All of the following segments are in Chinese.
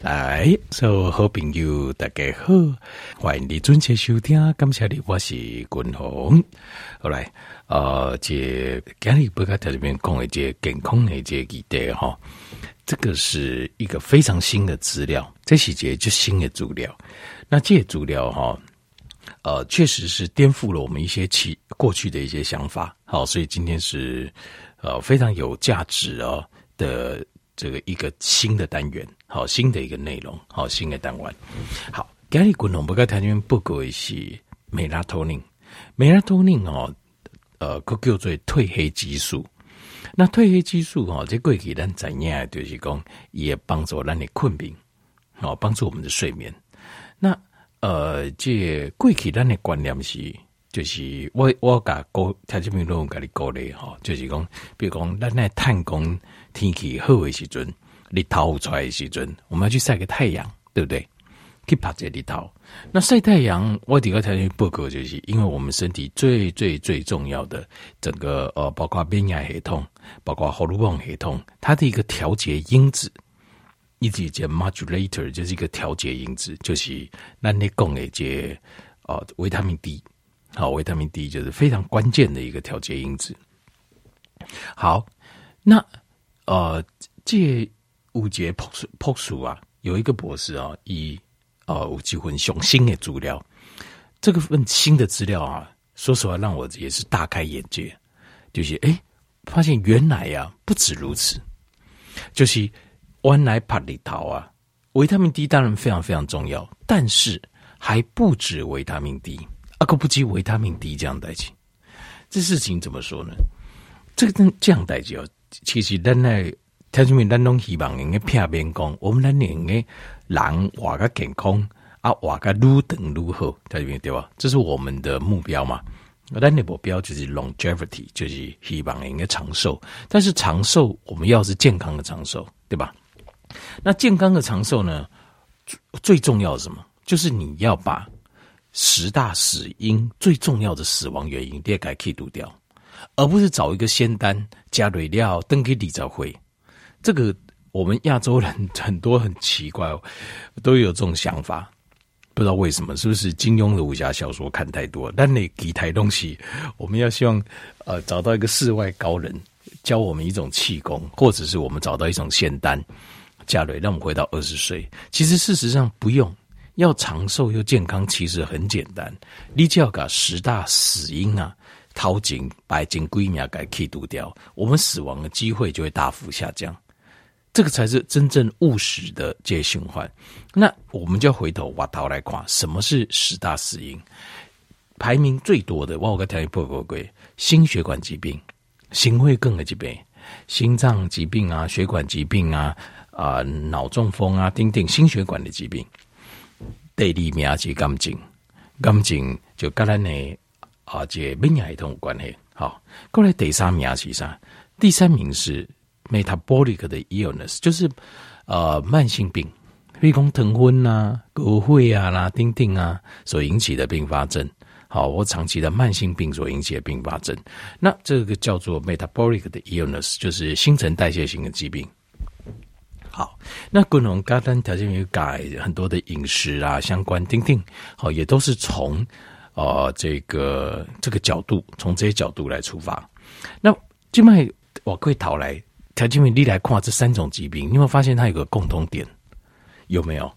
来，所有好朋友大家好，欢迎你准时收听。感谢你，我是君宏。好来，呃，这今日不跟在这边讲的这健康的这议题哈，这个是一个非常新的资料，这细节就新的资料。那这资料哈，呃，确实是颠覆了我们一些其过去的一些想法。好，所以今天是呃非常有价值哦的。这个一个新的单元，好，新的一个内容，好，新的单元，好。今日滚龙不跟台湾报告的是美拉托宁，美拉托宁哦，呃，佢叫做褪黑激素。那褪黑激素哦，这过去咱知影就是讲也帮助咱的困眠，好，帮助我们的睡眠。那呃，这过去咱的观念是，就是我我甲高台这边拢甲你鼓励吼，就是讲，比如讲咱来探工。天气好的时阵，日头出来的时阵，我们要去晒个太阳，对不对？去拍这日头。那晒太阳，我第二条件报告就是，因为我们身体最最最重要的整个呃，包括免疫系统，包括荷尔蒙系统，它的一个调节因子，一直叫 modulator，就是一个调节因子，就是那你讲的这呃维他命 D，好，维他命 D 就是非常关键的一个调节因子。好，那。呃，这五节朴素朴素啊，有一个博士啊，以呃有几份上新的资料，这个份新的资料啊，说实话让我也是大开眼界，就是哎，发现原来呀、啊、不止如此，就是原来帕里桃啊，维他命 D 当然非常非常重要，但是还不止维他命 D，啊，可不止维他命 D 这样代志，这事情怎么说呢？这个这样代志哦。其实咱来，听什么？咱拢希望用个片面讲，我们咱两个人活个健康啊，活个如等如好，听明白对吧？这是我们的目标嘛。咱的目标就是 longevity，就是希望应该长寿。但是长寿，我们要是健康的长寿，对吧？那健康的长寿呢，最重要是什么？就是你要把十大死因最重要的死亡原因，你也该可以堵掉。而不是找一个仙丹加蕊料登给李兆辉，这个我们亚洲人很多很奇怪哦，都有这种想法，不知道为什么，是不是金庸的武侠小说看太多？但那几台东西，我们要希望呃找到一个世外高人教我们一种气功，或者是我们找到一种仙丹加蕊，让我们回到二十岁。其实事实上不用，要长寿又健康，其实很简单，你只要把十大死因啊。掏金、白金、龟苗给去除掉，我们死亡的机会就会大幅下降。这个才是真正务实的这些循环。那我们就要回头挖头来看，什么是十大死因？排名最多的，我有个条件报告过，心血管疾病、心血管的疾病、心脏疾病啊、血管疾病啊、啊、脑中风啊，等等心血管的疾病。第二名是肝症，肝症就跟咱呢。啊，这免疫系统有关系。好，过来第三名是啥？第三名是 metabolic 的 illness，就是呃慢性病，比如说疼昏啊、骨灰啊啦、等等啊所引起的并发症。好，我长期的慢性病所引起的并发症，那这个叫做 metabolic 的 illness，就是新陈代谢型的疾病。好，那各种简单条件有改很多的饮食啊相关等等，好，也都是从。呃，这个这个角度，从这些角度来出发，那今麦我可以讨来，条件面你来看这三种疾病，你有没有发现它有个共同点？有没有？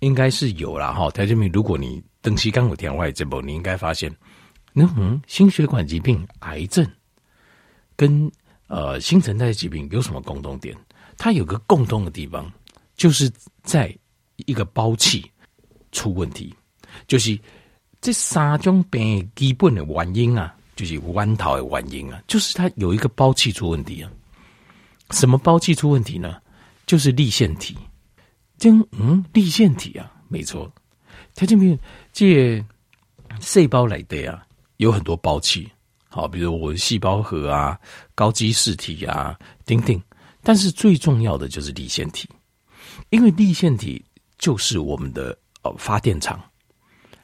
应该是有啦哈。条件面，如果你登西刚有填外这部，你应该发现，那嗯，心血管疾病、癌症跟呃新陈代谢疾病有什么共同点？它有个共同的地方，就是在一个胞器出问题，就是。这三种病基本的原因啊，就是弯头的原因啊，就是它有一个胞器出问题啊。什么胞器出问题呢？就是粒线体。这嗯，粒线体啊，没错。它这边这细胞来的啊，有很多胞器。好，比如我的细胞核啊、高基质体啊等等。但是最重要的就是粒线体，因为粒线体就是我们的呃发电厂。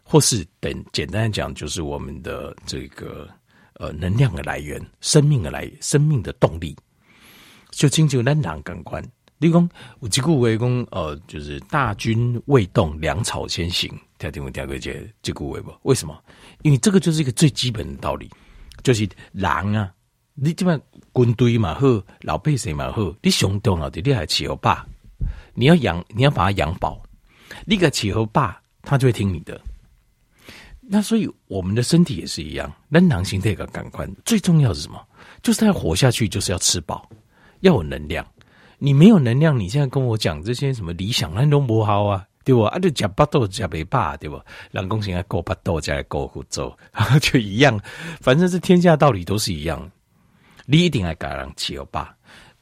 或是等简单的讲，就是我们的这个呃能量的来源、生命的来、生命的动力。就经就咱人感官，立功，我几乎为功，呃，就是大军未动，粮草先行。听听我第二个节，几乎为不？为什么？因为这个就是一个最基本的道理，就是狼啊，你这边军队嘛好，老百姓嘛好，你上重要的你还吃好爸，你要养，你要把它养饱，你个吃好爸，他就会听你的。那所以我们的身体也是一样，人狼形态个感官最重要是什么？就是他要活下去，就是要吃饱，要有能量。你没有能量，你现在跟我讲这些什么理想，那都不好啊，对不？啊，就吃巴豆吃没饱，对不？人讲现在过巴豆，再来过福州，就一样。反正这天下道理都是一样。你一定要改良吃有饱。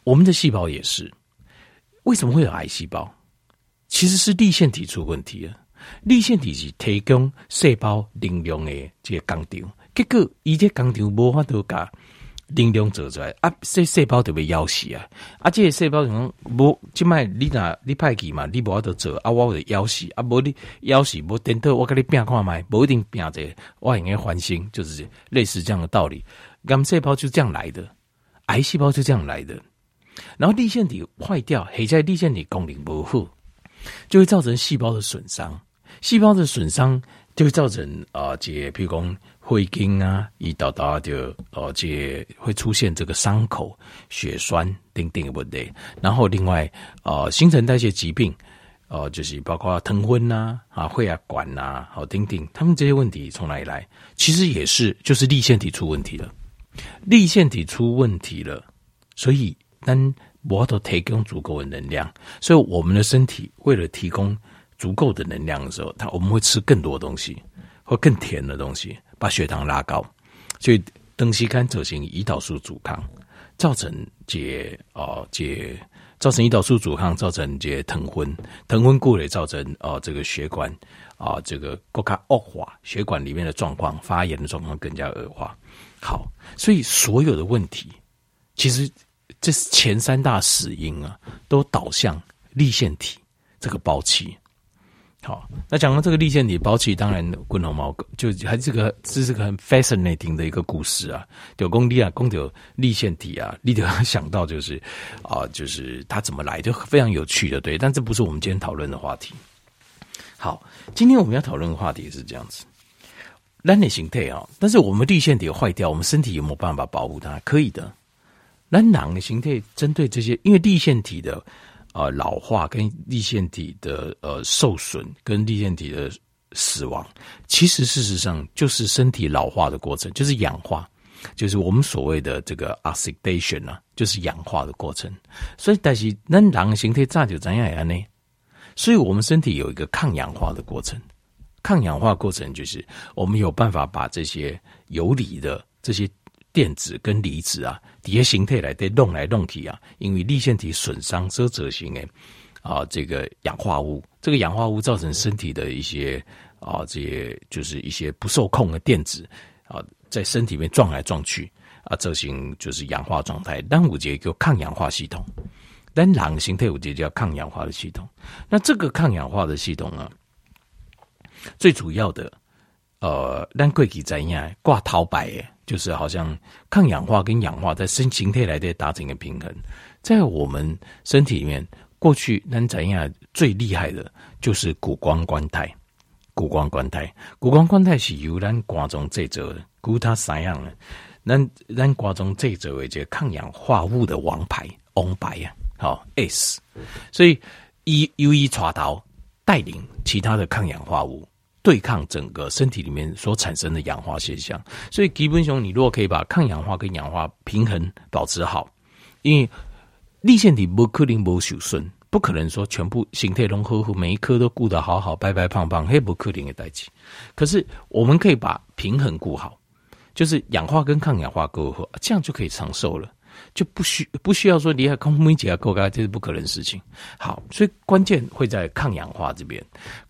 我们的细胞也是，为什么会有癌细胞？其实是立线体出问题了。立线体是提供细胞能量的这个工厂，结果伊这工厂无法度搞。能量做出来啊，细细胞就被枵死啊！啊，这些细胞可能无，即卖你若你派去嘛，你无法度做啊，我就枵死啊，无你枵死，无等到我甲你拼看卖，无一定拼这个，我应该翻新，就是类似这样的道理。癌细胞就这样来的，癌细胞就这样来的。然后粒线体坏掉，黑在粒线体功能不好，就会造成细胞的损伤，细胞的损伤就会造成啊，这譬如讲。会经啊，一道道就哦，这会出现这个伤口、血栓等等的问题。然后另外，呃，新陈代谢疾病，哦，就是包括疼昏呐、啊、啊、会啊、管呐、啊，好等等，他们这些问题从哪里来？其实也是就是粒线体出问题了。立腺体出问题了，所以当我都提供足够的能量，所以我们的身体为了提供足够的能量的时候，它我们会吃更多东西，或更甜的东西。把血糖拉高，所以东西肝走行胰岛素阻抗，造成这哦这造成胰岛素阻抗，造成这疼昏，疼昏过了造成哦这个血管啊这个更加恶化，血管里面的状况发炎的状况更加恶化。好，所以所有的问题，其实这是前三大死因啊，都导向立腺体这个包期。好，那讲到这个立腺体包起，当然滚红毛就还是个这是个很 fascinating 的一个故事啊。九公粒啊，公有立腺体啊，你就要想到就是啊、就是它怎么来，就非常有趣的，对。但这不是我们今天讨论的话题。好，今天我们要讨论的话题是这样子，人体形态啊，但是我们粒线体坏掉，我们身体有没有办法保护它？可以的。那囊的形态针对这些，因为粒线体的。呃，老化跟粒线体的呃受损，跟粒线体的死亡，其实事实上就是身体老化的过程，就是氧化，就是我们所谓的这个 oxidation 啊，就是氧化的过程。所以，但是那人形态咋就怎样样呢？所以我们身体有一个抗氧化的过程，抗氧化过程就是我们有办法把这些游离的这些。电子跟离子啊，底下形态来对弄来弄去啊，因为粒线体损伤所造成的啊，这个氧化物，这个氧化物造成身体的一些啊，这些就是一些不受控的电子啊，在身体里面撞来撞去啊，造成就是氧化状态。但五节叫抗氧化系统，但两个形态五节叫抗氧化的系统。那这个抗氧化的系统呢，最主要的呃，咱过去怎样挂头摆诶。就是好像抗氧化跟氧化在身形态来的达成一个平衡，在我们身体里面，过去咱怎样最厉害的，就是谷胱甘肽。谷胱甘肽，谷胱甘肽是由咱肝脏制造的，谷它三样的，咱咱肝脏制造为这抗氧化物的王牌，王牌呀，好 S，所以一由一传导带领其他的抗氧化物。对抗整个身体里面所产生的氧化现象，所以基本上你如果可以把抗氧化跟氧化平衡保持好，因为立腺体不可能不受损，不可能说全部形态融合后，每一颗都顾得好好，白白胖胖，嘿，不可能的代志。可是我们可以把平衡顾好，就是氧化跟抗氧化够好，这样就可以长寿了。就不需不需要说离开空气几啊够高，这是不可能的事情。好，所以关键会在抗氧化这边。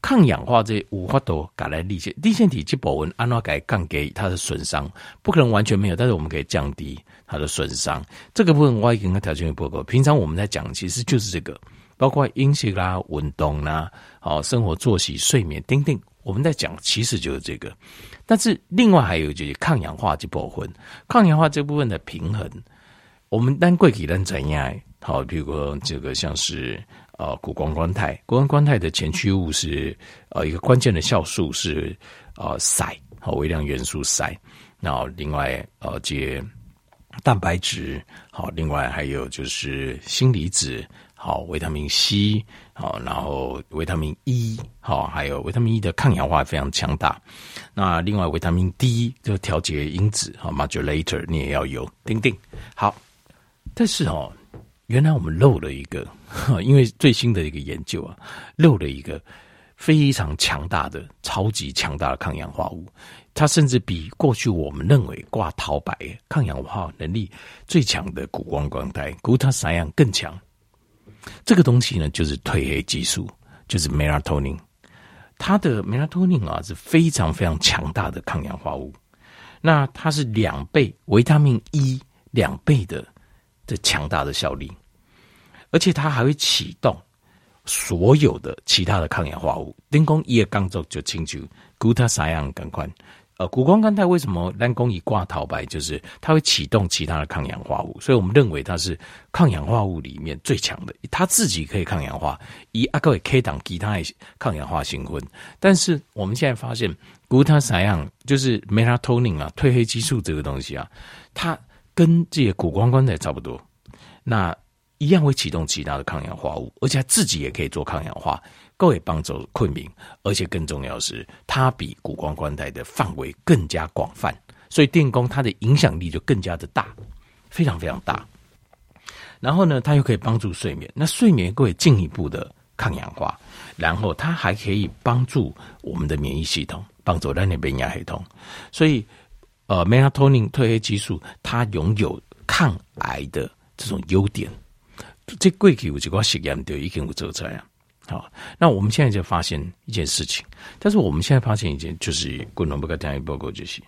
抗氧化这五花头改来立线立线体去保温，按照改降给它的损伤，不可能完全没有，但是我们可以降低它的损伤。这个部分我已经跟条件报告。平常我们在讲其实就是这个，包括饮食啦、运动啦、好生活作息、睡眠等等，我们在讲其实就是这个。但是另外还有就是抗氧化去保温，抗氧化这部分的平衡。我们单贵给人怎样？好，比如说这个像是呃谷胱甘肽，谷胱甘肽的前驱物是呃一个关键的酵素是呃硒，好微量元素硒。然后另外呃这蛋白质，好，另外还有就是锌离子，好，维他命 C，好，然后维他命 E，好，还有维他命 E 的抗氧化非常强大。那另外维他命 D 就调节因子，好，modulator 你也要有，叮叮。好，但是哦，原来我们漏了一个，因为最新的一个研究啊，漏了一个非常强大的、超级强大的抗氧化物。它甚至比过去我们认为挂陶白抗氧化能力最强的谷胱甘肽谷胱甘肽更强。这个东西呢，就是褪黑激素，就是 melatonin。它的 melatonin 啊是非常非常强大的抗氧化物。那它是两倍维他命 E 两倍的这强大的效力，而且它还会启动所有的其他的抗氧化物。丁公一刚做就清楚 glutathione 更快。呃，谷胱甘肽为什么单攻一挂陶白？就是它会启动其他的抗氧化物，所以我们认为它是抗氧化物里面最强的。它自己可以抗氧化，以阿各位 K 档其他抗氧化新婚。但是我们现在发现，glutathione 就是 melatonin 啊，褪黑激素这个东西啊，它跟这些谷胱甘肽差不多，那一样会启动其他的抗氧化物，而且它自己也可以做抗氧化。各位帮助困眠，而且更重要的是，它比谷胱甘肽的范围更加广泛，所以电工它的影响力就更加的大，非常非常大。然后呢，它又可以帮助睡眠，那睡眠各位进一步的抗氧化，然后它还可以帮助我们的免疫系统，帮助咱的免疫系统。所以，呃，melatonin 褪黑激素它拥有抗癌的这种优点。这过去有几个实验就已经有做出来啊。好，那我们现在就发现一件事情，但是我们现在发现一件，就是共同不可谈一报告就是，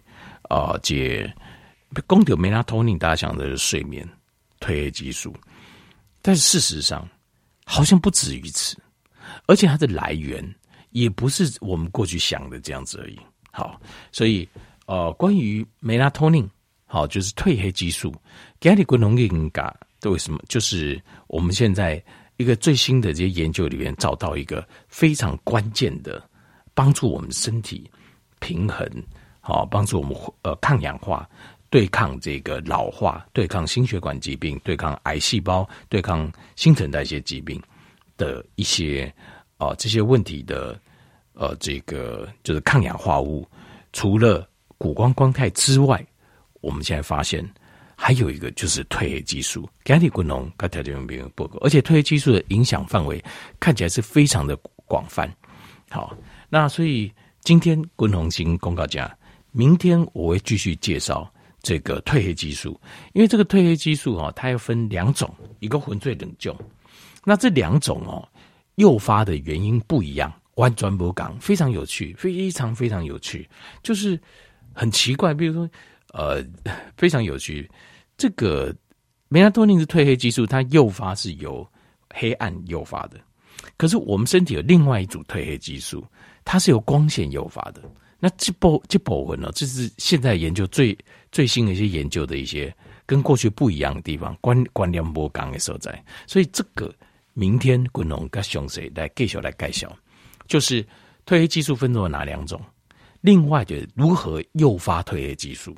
啊，这公牛 melatonin 大家想的是睡眠褪黑激素，但是事实上好像不止于此，而且它的来源也不是我们过去想的这样子而已。好，所以呃，关于 melatonin，好，就是褪黑激素，给你共同应该都为什么？就是我们现在。一个最新的这些研究里面找到一个非常关键的帮助我们身体平衡，好帮助我们呃抗氧化、对抗这个老化、对抗心血管疾病、对抗癌细胞、对抗新陈代谢疾病的一些啊、呃、这些问题的呃这个就是抗氧化物，除了谷胱甘肽之外，我们现在发现。还有一个就是褪黑激素，而且褪黑激素的影响范围看起来是非常的广泛。好，那所以今天滚红星公告讲，明天我会继续介绍这个褪黑激素，因为这个褪黑激素哦，它要分两种，一个浑水冷冻。那这两种哦，诱发的原因不一样，弯转不港非常有趣，非常非常有趣，就是很奇怪，比如说呃，非常有趣。这个梅拉托宁是褪黑激素，它诱发是由黑暗诱发的。可是我们身体有另外一组褪黑激素，它是由光线诱发的。那这部这部分呢，这是现在研究最最新的一些研究的一些跟过去不一样的地方，关关联波刚的所在。所以这个明天滚龙跟熊谁来介绍来介绍，就是褪黑激素分作哪两种？另外就是如何诱发褪黑激素。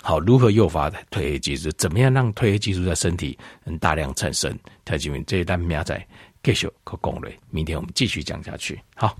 好，如何诱发褪黑激素？怎么样让褪黑激素在身体能大量产生？太极这一单明仔继续可攻略，明天我们继续讲下去。好。